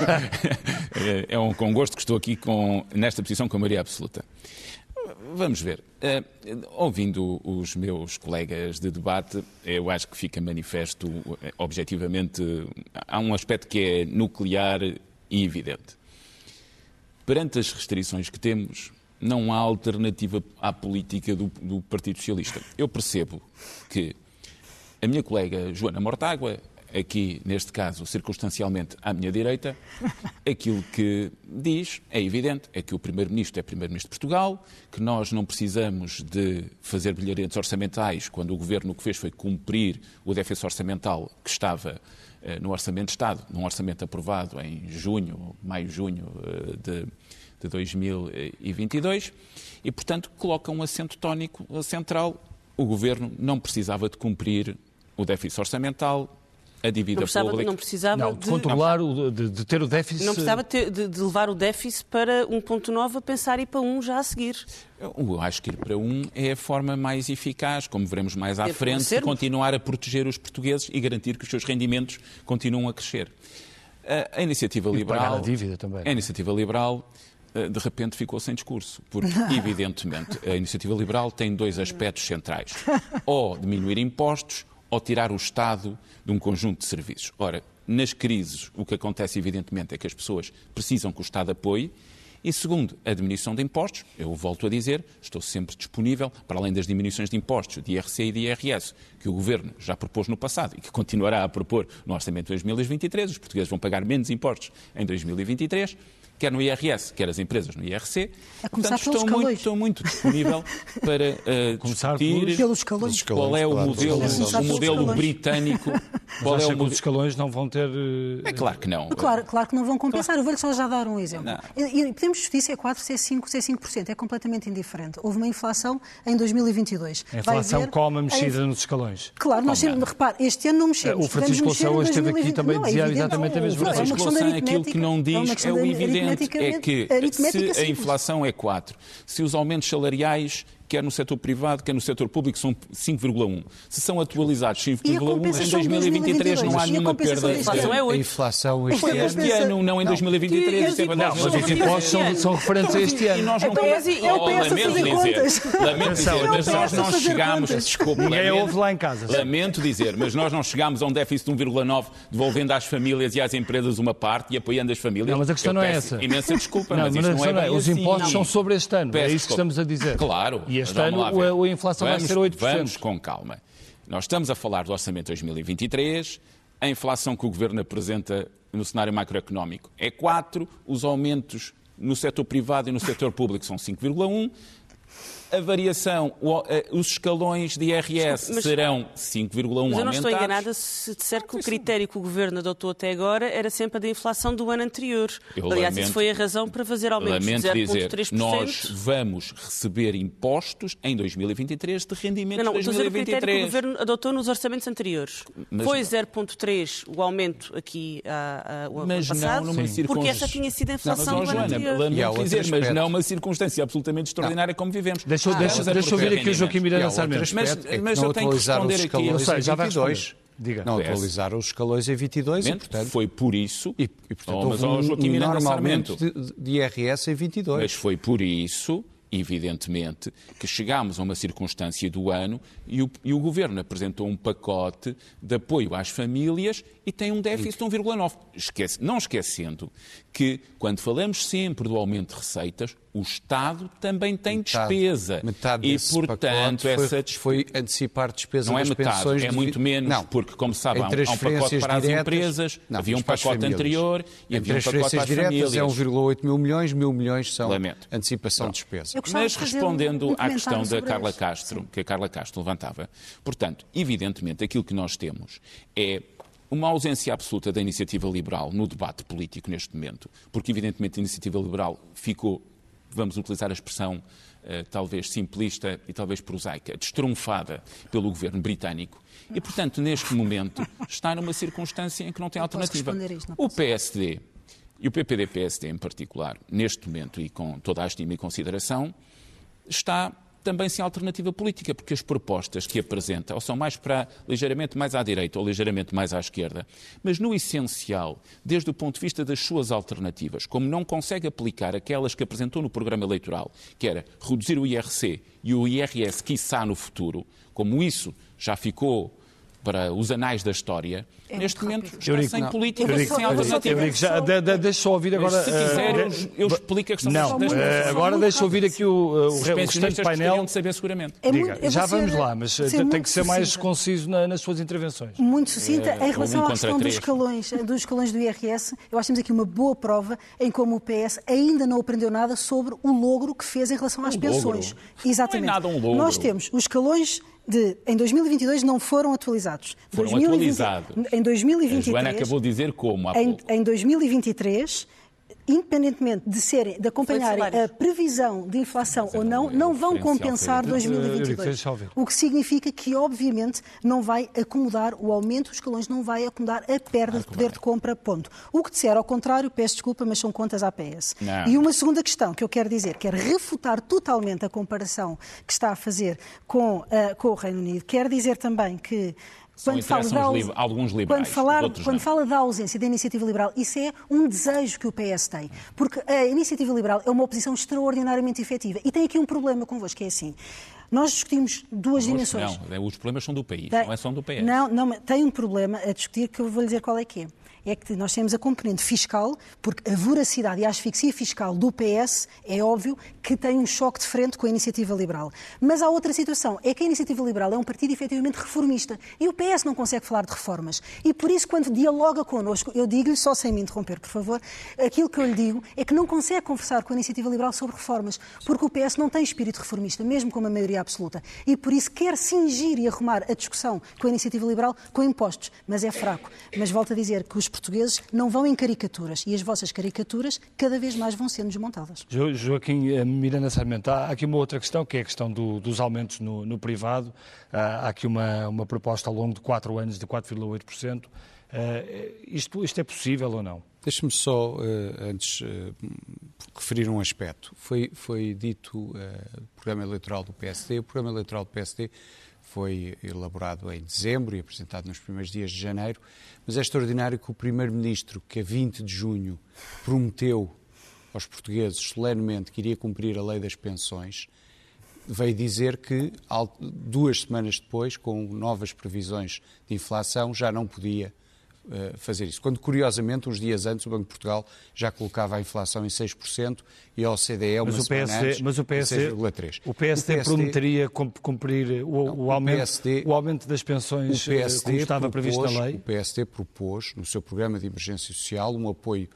*laughs* é um, com gosto que estou aqui com, nesta posição com a maioria absoluta. Vamos ver. Uh, ouvindo os meus colegas de debate, eu acho que fica manifesto, eh, objetivamente, há um aspecto que é nuclear e evidente. Perante as restrições que temos, não há alternativa à política do, do Partido Socialista. Eu percebo que a minha colega Joana Mortágua aqui, neste caso, circunstancialmente à minha direita, aquilo que diz é evidente, é que o Primeiro-Ministro é Primeiro-Ministro de Portugal, que nós não precisamos de fazer bilharetes orçamentais quando o Governo o que fez foi cumprir o déficit orçamental que estava eh, no Orçamento de Estado, num orçamento aprovado em junho, maio, junho eh, de, de 2022, e, portanto, coloca um acento tónico central. O Governo não precisava de cumprir o déficit orçamental, a dívida não precisava, pública. Não precisava não, de, controlar, o, de, de, ter o déficit. Não precisava ter, de, de, levar o déficit para 1.9 a pensar ir para 1 já a seguir. Eu acho que ir para 1 é a forma mais eficaz, como veremos mais à frente, de continuar a proteger os portugueses e garantir que os seus rendimentos continuam a crescer. A, a iniciativa e liberal. a dívida também. A iniciativa liberal eh, de repente ficou sem discurso, porque, *laughs* evidentemente, a iniciativa liberal tem dois aspectos centrais: *laughs* ou diminuir impostos ou tirar o Estado de um conjunto de serviços. Ora, nas crises, o que acontece, evidentemente, é que as pessoas precisam que o Estado apoie. E segundo, a diminuição de impostos, eu volto a dizer, estou sempre disponível, para além das diminuições de impostos, de IRC e de IRS, que o Governo já propôs no passado e que continuará a propor no Orçamento de 2023, os portugueses vão pagar menos impostos em 2023, quer no IRS, quer as empresas no IRC. A começar Portanto, estou muito, estou muito disponível para uh, *laughs* Começar discutir Pelos escalões. qual é o claro, modelo, o modelo britânico. *laughs* Qual é o que os modelo... escalões não vão ter. eh, É claro que não. Claro, claro que não vão compensar. Eu vou-lhe só já dar um exemplo. E, podemos se é 4, se é 5, se é 5%. É completamente indiferente. Houve uma inflação em 2022. A inflação ver- come a mexida a- nos escalões. Claro, nós Como sempre, repare, este ano não mexemos. O Francisco Louçã hoje esteve aqui 2020. também Não, é dizia evidente. exatamente a mesma é coisa. uma Francisco Louçã, aquilo que não. É diz é o de evidente, é que se a inflação é 4, se os aumentos salariais, quer no setor privado, quer no setor público, são 5,1, se são atualizados E a 5,1, em compensação de 2023 não há 2022? E a nenhuma perda. de A inflação é A 8. inflação este Foi ano. este ano, não em 2023. E isso é os verdade. impostos Mas os impostos são, são referentes a este E ano. nós não É o PS podemos- é o Oh, PS a lamento fazer dizer, contas. Lamento dizer, mas nós não É a chegámos. Desculpe, Ninguém lamento- ouve lá em casa. Lamento dizer, mas nós não chegámos a um déficit de 1,9, devolvendo às famílias e às empresas uma parte e apoiando as famílias. Não, mas a questão Eu não é essa. Imensa desculpa, Não, mas isto a não é não é, bem os assim. impostos são sobre este ano. É isso que estamos a dizer. Claro. E este ano a, a inflação vai Vamos- ser 8%. Vamos com calma. Nós estamos a falar do orçamento de 2023, a inflação que o Governo apresenta no cenário macroeconómico é 4, os aumentos no setor privado e no setor público são 5,1, a variação, os escalões de IRS Mas- serão 5,1 Mas eu não aumentados. estou enganada se disser que o critério que o Governo adotou até agora era sempre a da inflação do ano anterior. Eu Aliás, lamento- isso foi a razão para fazer aumentos de dizer, 0,3%. nós vamos receber impostos em 2023 de rendimentos Não, não, de estou a dizer o critério que o 2023. Governo adotou nos orçamentos anteriores. Mas- Foi 0,3 o aumento aqui a, a, o ano Mas não passado, numa porque circunstância- essa tinha sido a Mas, inflação ó, do ano Joana, anterior. Lamento dizer, mas não uma circunstância absolutamente extraordinária como vivemos. Deixa, Ah, deixa, deixa eu ouvir promover aqui o Joaquim Miranda Sarmento. Mas- aspecto, é que mas eu tenho que responder aqui. Eu sei, já vai 22. responder. Diga. Não atualizaram os escalões em 22 e, Portanto, foi por isso, e, e, portanto Oh, mas, houve ó, um, um Sarmento. de, de IRS em 22. mas foi por isso, evidentemente, que chegámos a uma circunstância do ano e o, e o Governo apresentou um pacote de apoio às famílias e tem um déficit de 1,9. Esquece, não esquecendo que, quando falamos sempre do aumento de receitas, o Estado também tem Metade- despesa. Metade e, portanto, foi, essa despesa. foi antecipar despesa Não é metade, pensões. é de- muito menos, Não. porque, como sabe, há um, há um pacote para as diretas- empresas, Não, havia um pacote famílias. anterior e em havia um pacote para as diretas famílias. é 1,8 mil milhões, mil milhões são Lamento. antecipação de despesa. Mas respondendo um à questão da Carla isso. Castro, que a Carla Castro levantava, portanto, evidentemente, aquilo que nós temos é uma ausência absoluta da iniciativa liberal no debate político neste momento, porque, evidentemente, a iniciativa liberal ficou, vamos utilizar a expressão eh, talvez simplista e talvez prosaica, destrunfada pelo governo britânico. E, portanto, neste momento, está numa circunstância em que não tem posso alternativa. isto, não O. PSD e o PPD-PSD em particular, neste momento e com toda a estima e consideração, está também sem alternativa política, porque as propostas que apresenta ou são mais para ligeiramente mais à direita ou ligeiramente mais à esquerda, mas no essencial, desde o ponto de vista das suas alternativas, como não consegue aplicar aquelas que apresentou no programa eleitoral, que era reduzir o IRC e o IRS, quiçá no futuro, como isso já ficou para os anais da história, É neste momento rápido. está Eurico, sem não. política, Eurico, sem alternativa. Eurico, já, de, de, deixa só ouvir agora. Mas se quiser, eh, eu, eu explico a questão Não, das eh, das- agora deixa eu ouvir aqui o, o, o Os restante painel. de saber seguramente. É Diga, muito- eu já vamos ser- lá, mas eh, tem que ser mais sucinta. conciso na- nas suas intervenções. Muito sucinta. É, em relação um à questão dos escalões, dos escalões do IRS, eu acho que temos aqui uma boa prova em como o PS ainda não aprendeu nada sobre o logro que fez em relação às Um logro? pensões. Exatamente. Não é nada um logro. Nós temos os escalões de, em 2022 não foram atualizados. Foram 2020 atualizados. Em A 2023, Joana acabou de dizer como há em, pouco. em 2023, independentemente de serem, de acompanharem a previsão de inflação ou não, é não vão compensar foi- Eh, Eurico, 2022. deixa eu ouvir. O que significa que, obviamente, não vai acomodar o aumento dos escalões, não vai acomodar a perda de poder de compra, ponto. O que disser ao contrário, peço desculpa, mas são contas APS. Não. E uma segunda questão que eu quero dizer, quero refutar totalmente a comparação que está a fazer com, ah, com o Reino Unido. Quero dizer também que quando fala da aus- alguns liberais, quando, falar, quando fala da ausência da iniciativa liberal, isso é um desejo que o PS tem. Porque a iniciativa liberal é uma oposição extraordinariamente efetiva. E tem aqui um problema convosco, que é assim. Nós discutimos duas dimensões. Não, os problemas são do país, Tem- não é só do PS. Não, não, mas tem um problema a discutir que eu vou lhe dizer qual é que é. É que nós temos a componente fiscal, porque a voracidade e a asfixia fiscal do PS é óbvio que tem um choque de frente com a iniciativa liberal. Mas há outra situação, é que a iniciativa liberal é um partido efetivamente reformista e o PS não consegue falar de reformas. E por isso, quando dialoga connosco, eu digo-lhe, só sem me interromper, por favor, aquilo que eu lhe digo é que não consegue conversar com a iniciativa liberal sobre reformas, porque o PS não tem espírito reformista, mesmo com uma maioria absoluta. E por isso quer cingir e arrumar a discussão com a iniciativa liberal com impostos, mas é fraco. Mas volto a dizer que os portugueses não vão em caricaturas e as vossas caricaturas cada vez mais vão sendo desmontadas. Jo Joaquim eh, Miranda Sarmento, há aqui uma outra questão, que é a questão do, dos aumentos no, no privado. Há aqui uma, uma proposta ao longo de quatro anos de 4,8%. Uh, eh, isto, isto é possível ou não? Deixe-me só, uh, antes, uh, referir um aspecto. Foi, foi dito uh, programa eleitoral do PSD. O programa eleitoral do PSD foi elaborado em dezembro e apresentado nos primeiros dias de janeiro, mas é extraordinário que o Primeiro-Ministro, que a 20 de junho prometeu aos portugueses solenemente que iria cumprir a lei das pensões, veio dizer que duas semanas depois, com novas previsões de inflação, já não podia eh, fazer isso. Quando, curiosamente, uns dias antes, o Banco de Portugal já colocava a inflação em 6% e a OCDE uma mas o PSD, antes, mas o PSD, 6,3%. O PSD, prometeria cumprir o, não, o, aumento, o, PSD, o aumento das pensões PSD como estava propôs, previsto na lei? O PSD propôs, no seu programa de emergência social, um apoio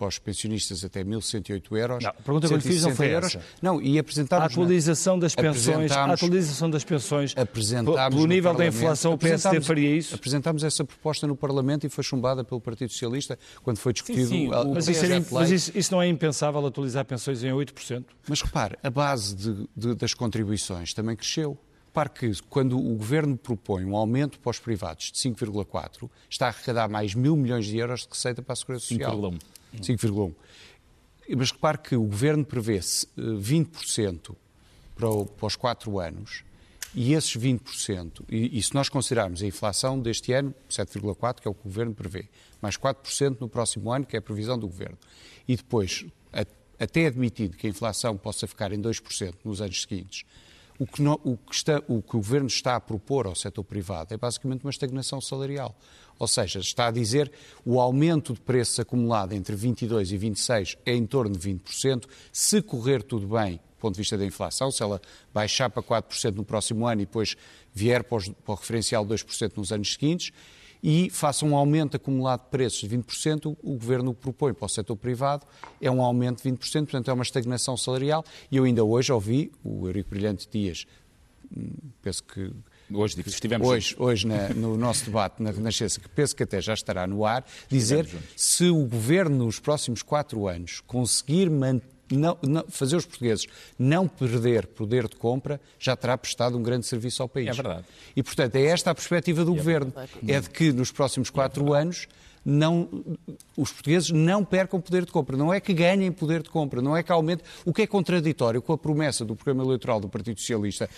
para os pensionistas até 1.108 euros. Não, a pergunta que eu lhe fiz não foi euros. essa. Não, e apresentámos... A atualização das pensões, a atualização das pensões pelo nível da inflação, o PSD faria isso? Apresentámos essa proposta no Parlamento e foi chumbada pelo Partido Socialista quando foi discutido sim, sim, o, mas, isso, é, mas isso, isso, não é impensável, atualizar pensões em 8%? Mas repare, a base de, de, das contribuições também cresceu. Repare que quando o Governo propõe um aumento para os privados de 5,4, está a arrecadar mais mil milhões de euros de receita para a Segurança Social. 5,1. 5,1. Mas repare que o Governo prevê 20% para, o, para os 4 anos e esses 20%, e, e se nós considerarmos a inflação deste ano, 7,4%, que é o que o Governo prevê, mais 4% no próximo ano, que é a previsão do Governo, e depois, até admitido que a inflação possa ficar em 2% nos anos seguintes, o que, o, que está, o que o Governo está a propor ao setor privado é basicamente uma estagnação salarial. Ou seja, está a dizer o aumento de preços acumulado entre 22 e 26 é em torno de 20%. Se correr tudo bem, do ponto de vista da inflação, se ela baixar para 4% no próximo ano e depois vier para, o referencial de 2% nos anos seguintes, e faça um aumento acumulado de preços de 20%, o Governo propõe para o setor privado é um aumento de 20%, portanto é uma estagnação salarial. E eu ainda hoje ouvi o Eurico Brilhante Dias, hum, penso que Hoje estivemos hoje, hoje na, no nosso debate na Renascença, que penso que até já estará no ar, dizer se o Governo nos próximos quatro anos conseguir manter não, não, fazer os portugueses não perder poder de compra já terá prestado um grande serviço ao país. É verdade. E, portanto, é esta a perspectiva do é Governo. É de que nos próximos quatro é anos não, os portugueses não percam poder de compra. Não é que ganhem poder de compra, não é que aumente. O que é contraditório com a promessa do programa eleitoral do Partido Socialista,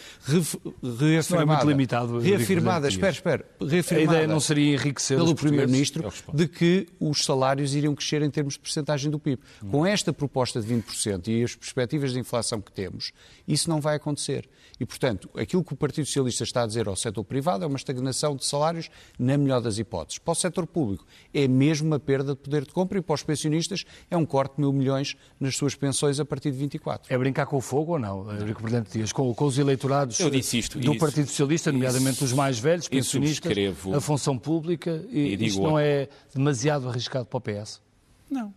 reafirmada. Não é muito limitado. Reafirmada, espera, espera. Reafirmada a ideia não seria enriquecer pelo Primeiro-Ministro de que os salários iriam crescer em termos de percentagem do PIB. Hum. Com esta proposta de 20% e as perspectivas de inflação que temos, isso não vai acontecer. E, portanto, aquilo que o Partido Socialista está a dizer ao setor privado é uma estagnação de salários, na melhor das hipóteses. Para o setor público, é mesmo uma perda de poder de compra e para os pensionistas é um corte de mil milhões nas suas pensões a partir de 24. É brincar com o fogo ou não, Eurico Brilhante Dias? Com, com, os eleitorados isto, do isso, Partido Socialista, nomeadamente isso, os mais velhos, pensionistas, a função pública, e, e isto não é demasiado arriscado para o PS? Não.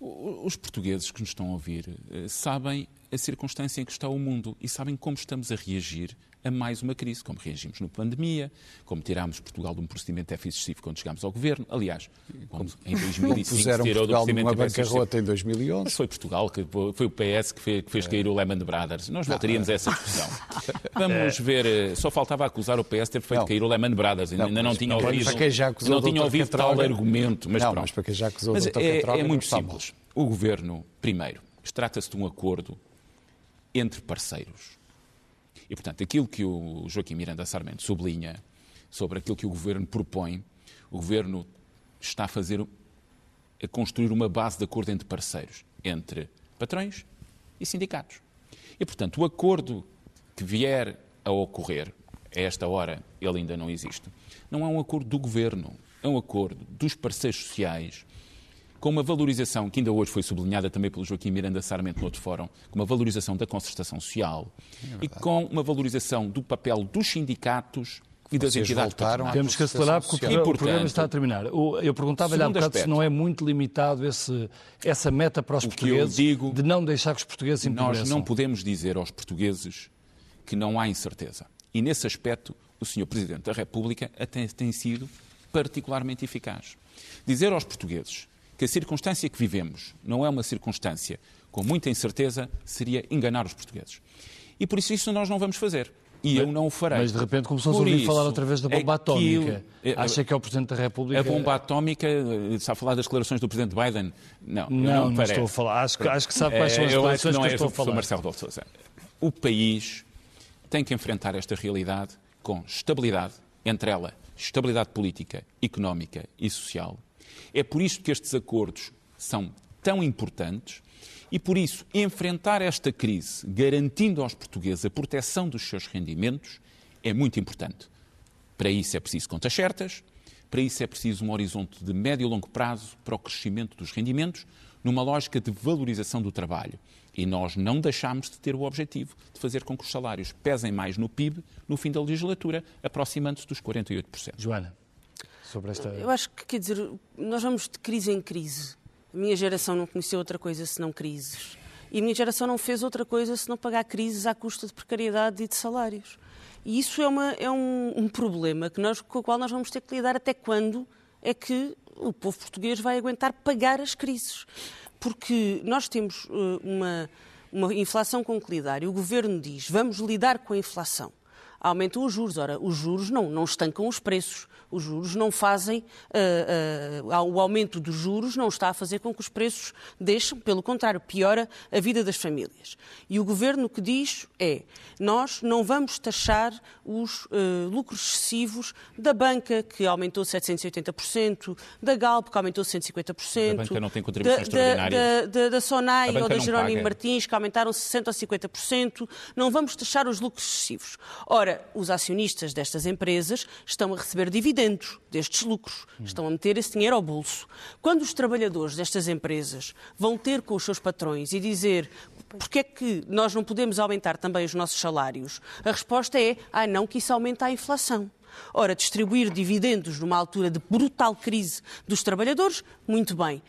Os portugueses que nos estão a ouvir eh, sabem a circunstância em que está o mundo e sabem como estamos a reagir a mais uma crise, como reagimos na pandemia, como tirámos Portugal de um procedimento de déficit excessivo quando chegámos ao governo. Aliás, como em 2005 *laughs* puseram tirou Portugal do numa bancarrota em 2011. Mas foi Portugal, que foi o PS que fez, que fez cair o Lehman Brothers. Nós voltaríamos a essa discussão. *laughs* Vamos ver, eh, só faltava acusar o PS de ter feito não. cair o Lehman Brothers. Não, ainda não tinha ouvido, para quem já acusou não tinha ouvido tal argumento. Mas, não, pronto. mas para quem já acusou mas é, é muito simples. O governo, primeiro, trata-se de um acordo entre parceiros. E, portanto, aquilo que o Joaquim Miranda Sarmento sublinha sobre aquilo que o Governo propõe, o Governo está a fazer, a construir uma base de acordo entre parceiros, entre patrões e sindicatos. E, portanto, o acordo que vier a ocorrer, a esta hora ele ainda não existe, não é um acordo do Governo, é um acordo dos parceiros sociais com uma valorização que ainda hoje foi sublinhada também pelo Joaquim Miranda Sarmento no outro fórum, com uma valorização da concertação social é e com uma valorização do papel dos sindicatos e das Vocês entidades voltaram. Temos que acelerar porque o E, programa, o portanto, programa está a terminar. Eu perguntava-lhe há segundo bocado se não é muito limitado esse, essa meta para os portugueses digo- de não deixar que os portugueses Nós empobreciam. não podemos dizer aos portugueses que não há incerteza. E nesse aspecto, o Sr. Presidente da República até tem sido particularmente eficaz. Dizer aos portugueses que a circunstância que vivemos não é uma circunstância com muita incerteza seria enganar os portugueses. E por isso isso nós não vamos fazer. E eu não o farei. Mas de repente começou-se a ouvir isso, falar outra vez da bomba aquilo- atómica. é- Acha que é o Presidente da República... A bomba atómica, eh, está a falar das declarações do Presidente Biden? Não, Não, não, não estou a falar. Acho que- acho que sabe quais são as acho declarações não que eu é estou a falar. Marcelo. O país tem que enfrentar esta realidade com estabilidade, entre ela estabilidade política, económica e social. É por isso que estes acordos são tão importantes e por isso enfrentar esta crise garantindo aos portugueses a proteção dos seus rendimentos é muito importante. Para isso é preciso contas certas, para isso é preciso um horizonte de médio e longo prazo para o crescimento dos rendimentos, numa lógica de valorização do trabalho. E nós não deixámos de ter o objetivo de fazer com que os salários pesem mais no PIB no fim da legislatura, aproximando-se dos 48%. Joana, sobre esta... Eu acho que, quer dizer, nós vamos de crise em crise. A minha geração não conheceu outra coisa senão crises. E a minha geração não fez outra coisa senão pagar crises à custa de precariedade e de salários. E isso é, uma- é um, um problema que nós, com o qual nós vamos ter que lidar até quando é que o povo português vai aguentar pagar as crises. Porque nós temos eh, uma, uma inflação com que lidar e o governo diz vamos lidar com a inflação aumentam os juros. Ora, os juros não, não estancam os preços. Os juros não fazem. ah, ah, o aumento dos juros não está a fazer com que os preços deixem, pelo contrário, piora a vida das famílias. E o governo o que diz é: nós não vamos taxar os ah, lucros excessivos da banca, que aumentou 780%, da Galp, que aumentou 150%. A banca não tem contribuições da, da, extraordinárias. da, da Sonai ou da Jerónimo paga. Martins, que aumentaram 60% ou 50%. Não vamos taxar os lucros excessivos. Ora, os acionistas destas empresas estão a receber dividendos destes lucros, estão a meter esse dinheiro ao bolso. Quando os trabalhadores destas empresas vão ter com os seus patrões e dizer porque é que nós não podemos aumentar também os nossos salários, a resposta é, ah não, que isso aumenta a inflação. Ora, distribuir dividendos numa altura de brutal crise dos trabalhadores, muito bem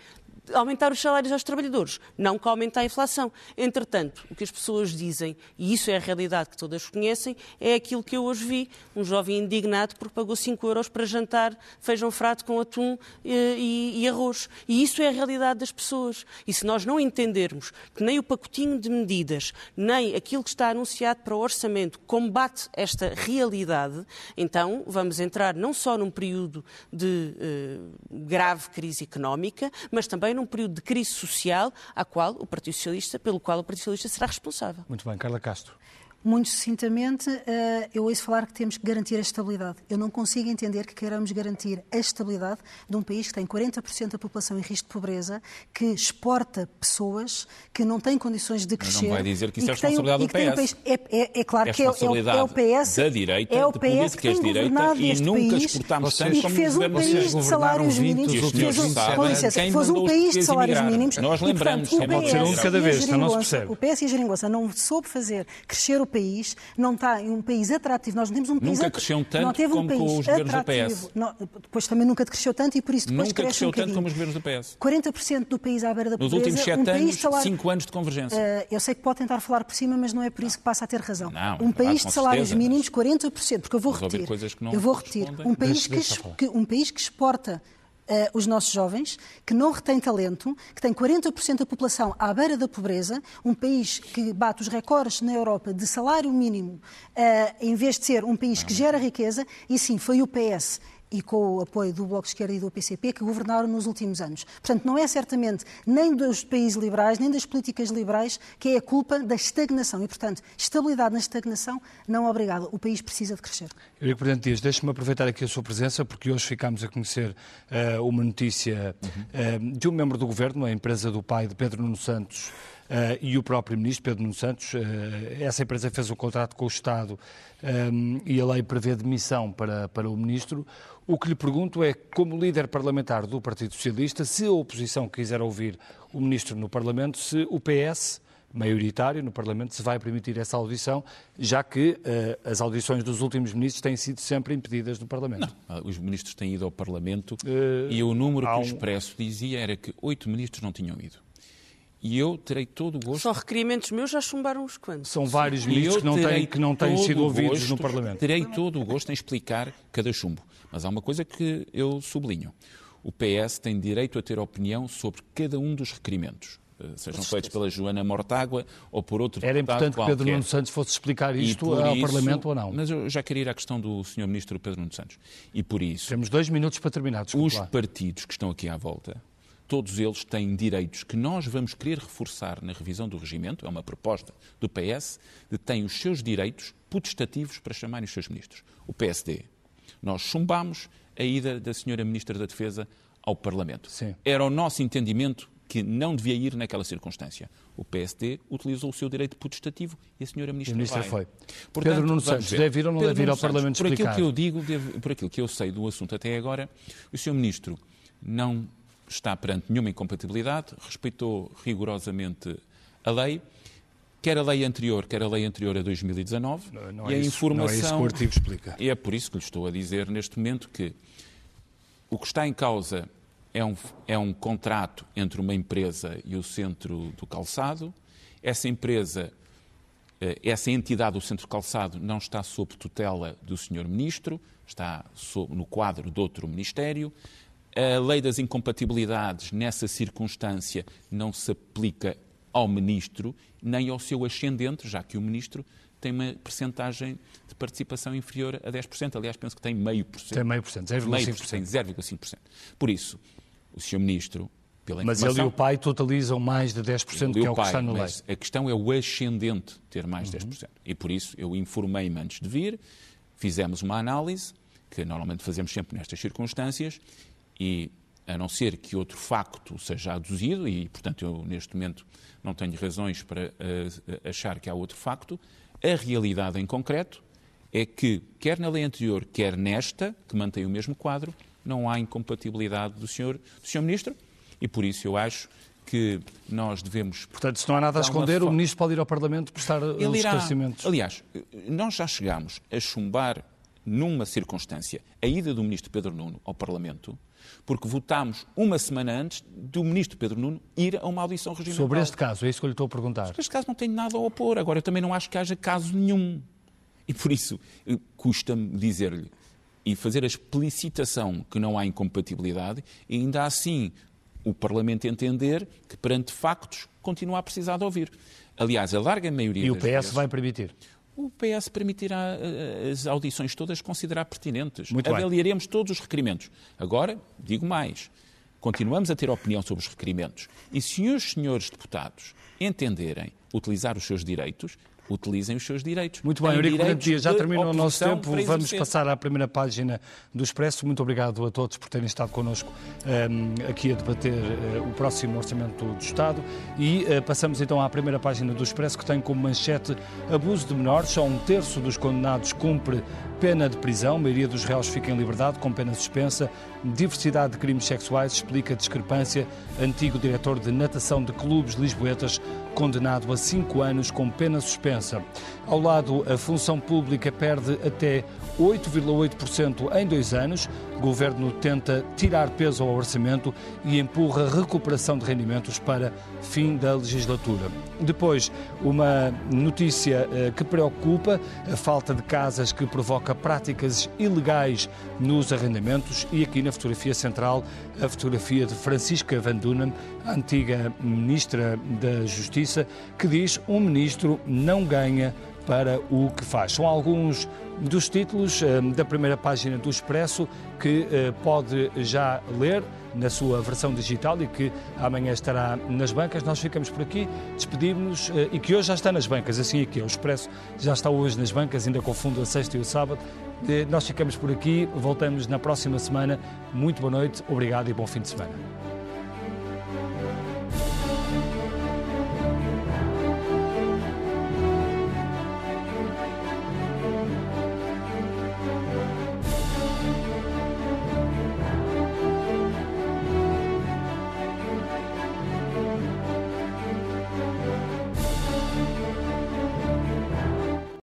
aumentar os salários aos trabalhadores, não que a inflação. Entretanto, o que as pessoas dizem, e isso é a realidade que todas conhecem, é aquilo que eu hoje vi, um jovem indignado porque pagou 5 euros para jantar feijão frado com atum eh, e, e arroz. E isso é a realidade das pessoas. E se nós não entendermos que nem o pacotinho de medidas, nem aquilo que está anunciado para o orçamento combate esta realidade, então vamos entrar não só num período de eh, grave crise económica, mas também num período de crise social, à qual o Partido Socialista, pelo qual o Partido Socialista será responsável. Muito bem, Carla Castro. Muito sucintamente, eh, eu ouço falar que temos que garantir a estabilidade. Eu não consigo entender que queiramos garantir a estabilidade de um país que tem 40% da população em risco de pobreza, que exporta pessoas, que não tem condições de Mas crescer. não vai dizer que isso é um- responsabilidade tem um do país- PS. É, é- é claro É que é, é, o- é PS. da direita, é o de PS que tem direita, e nunca país exportámos tanto como fez um país de salários 20 mínimos. E fez um, 20 sabem com licença, quem fez um mandou os país de salários mínimos. Nós e, lembramos, portanto, o é pode ser um PS de cada e vez, não se percebe. O PS e a Geringonça não soube fazer crescer o país, não está em um país atrativo. Nós não temos um país Nunca cresceu tanto não teve um como com país os governos do atrativo. PS. Não, depois também nunca cresceu tanto e por isso depois Nunca cresce cresceu um tanto como os governos do PS. 40% do país à beira da Nos pobreza. últimos sete um país anos, de salário... cinco anos de convergência. Eh, eu sei que pode tentar falar por cima, mas não é por isso que passa a ter razão. Não, um país de salários certeza, mínimos, 40%, porque eu vou repetir. eu vou repetir. Um país, que, que- um país que exporta eh, os nossos jovens, que não retém talento, que tem 40% da população à beira da pobreza, um país que bate os recordes na Europa de salário mínimo, eh, em vez de ser um país que gera riqueza, e sim, foi o PS e com o apoio do Bloco de Esquerda e do PCP que governaram nos últimos anos. Portanto, não é certamente nem dos países liberais, nem das políticas liberais que é a culpa da estagnação. E, portanto, estabilidade na estagnação, não obrigada. O país precisa de crescer. Eurico Presidente Dias, deixe-me aproveitar aqui a sua presença, porque hoje ficámos a conhecer eh, uma notícia eh, de um membro do Governo, a empresa do pai de Pedro Nuno Santos, e o próprio ministro, Pedro Nuno Santos. essa empresa fez um contrato com o Estado e a lei prevê demissão para, para o ministro. O que lhe pergunto é, como líder parlamentar do Partido Socialista, se a oposição quiser ouvir o ministro no Parlamento, se o PS maioritário no Parlamento se vai permitir essa audição, já que uh, as audições dos últimos ministros têm sido sempre impedidas no Parlamento. Não, ah, os ministros têm ido ao Parlamento uh, e o número que um... o Expresso dizia era que oito ministros não tinham ido. E eu terei todo o gosto. Só requerimentos meus já chumbaram os quantos. São vários ministros que não têm, que não têm sido ouvidos gosto, no Parlamento. Terei todo o gosto em explicar cada chumbo. Mas há uma coisa que eu sublinho. O PS tem direito a ter opinião sobre cada um dos requerimentos. Eh, sejam feitos pela Joana Mortágua ou por outro Era importante que Pedro Nuno Santos fosse explicar isto ao isso, Parlamento ou não? Mas eu já queria ir à questão do Sr. Ministro Pedro Nuno Santos. E por isso... Temos dois minutos para terminar, Os lá. partidos que estão aqui à volta, todos eles têm direitos que nós vamos querer reforçar na revisão do regimento, é uma proposta do PS, de têm os seus direitos putestativos para chamarem os seus ministros. O PSD. Nós chumbámos a ida da Sra. Ministra da Defesa ao Parlamento. Sim. Era o nosso entendimento que não devia ir naquela circunstância. O PSD utilizou o seu direito putestativo e a senhora ministra, a ministra vai. foi. Portanto, Pedro Nuno Santos deve ir ou não Pedro deve ir ao Santos, Parlamento por explicar? Aquilo que eu digo, deve, por aquilo que eu sei do assunto até agora, o senhor ministro não está perante nenhuma incompatibilidade, respeitou rigorosamente a lei, quer a lei anterior, quer a lei anterior a 2019, não, não e é a isso, informação... Não é isso que o artigo explica. E é por isso que lhe estou a dizer neste momento que o que está em causa é um, é um contrato entre uma empresa e o Centro do Calçado. Essa empresa, eh, essa entidade, o Centro do Calçado, não está sob tutela do Sr. Ministro, está sob, no quadro de outro Ministério. A lei das incompatibilidades, nessa circunstância, não se aplica ao Ministro nem ao seu ascendente, já que o Ministro tem uma percentagem de participação inferior a 10%. Aliás, penso que tem meio por cento. Tem meio por cento, 0,5%. 0,5%. Por isso, o Sr. Ministro, pela Mas ele e o pai totalizam mais de 10%, que é o, pai, que está na lei. A questão é o ascendente ter mais de uhum. 10%. E por isso eu informei-me antes de vir, fizemos uma análise, que normalmente fazemos sempre nestas circunstâncias, e a não ser que outro facto seja aduzido, e portanto eu neste momento não tenho razões para uh, achar que há outro facto, a realidade em concreto é que, quer na lei anterior, quer nesta, que mantém o mesmo quadro, não há incompatibilidade do senhor, do senhor Ministro e por isso eu acho que nós devemos. Portanto, se não há nada a esconder, o Ministro pode ir ao Parlamento prestar Ele os esclarecimentos. Aliás, nós já chegámos a chumbar numa circunstância a ida do Ministro Pedro Nuno ao Parlamento, porque votámos uma semana antes do Ministro Pedro Nuno ir a uma audição regimental. Sobre este caso, é isso que eu lhe estou a perguntar. Sobre este caso não tenho nada a opor. Agora, eu também não acho que haja caso nenhum. E por isso, custa-me dizer-lhe e fazer a explicitação que não há incompatibilidade, e ainda assim o Parlamento entender que, perante factos, continua a precisar de ouvir. Aliás, a larga maioria. E o PS vezes, vai permitir? O PS permitirá eh, as audições todas considerar pertinentes. Muito Avaliaremos bem. todos os requerimentos. Agora, digo mais. Continuamos a ter opinião sobre os requerimentos. E se os senhores deputados entenderem utilizar os seus direitos, utilizem os seus direitos. Muito bem, Eurico Dias, já terminou o nosso tempo. Vamos passar à primeira página do Expresso. Muito obrigado a todos por terem estado connosco um, ehm, aqui a debater uh, o próximo Orçamento do Estado. E uh, passamos então à primeira página do Expresso, que tem como manchete abuso de menores. Só um terço dos condenados cumpre pena de prisão, a maioria dos réus fica em liberdade com pena suspensa. Diversidade de crimes sexuais explica a discrepância. Antigo diretor de natação de clubes lisboetas condenado a cinco anos com pena suspensa. Ao lado, a função pública perde até 8,8% em dois anos. Governo tenta tirar peso ao orçamento e empurra a recuperação de rendimentos para fim da legislatura. Depois, uma notícia eh, que preocupa: a falta de casas que provoca práticas ilegais nos arrendamentos. E aqui na fotografia central, a fotografia de Francisca Van Dunen, antiga ministra da Justiça, que diz: um ministro não ganha para o que faz. São alguns dos títulos eh, da primeira página do Expresso que eh, pode já ler na sua versão digital e que amanhã estará nas bancas. Nós ficamos por aqui, despedimos-nos eh, e que hoje já está nas bancas, assim aqui é o Expresso já está hoje nas bancas, ainda confundo a sexta e o sábado. Nós ficamos por aqui, voltamos na próxima semana. Muito boa noite, obrigado e bom fim de semana.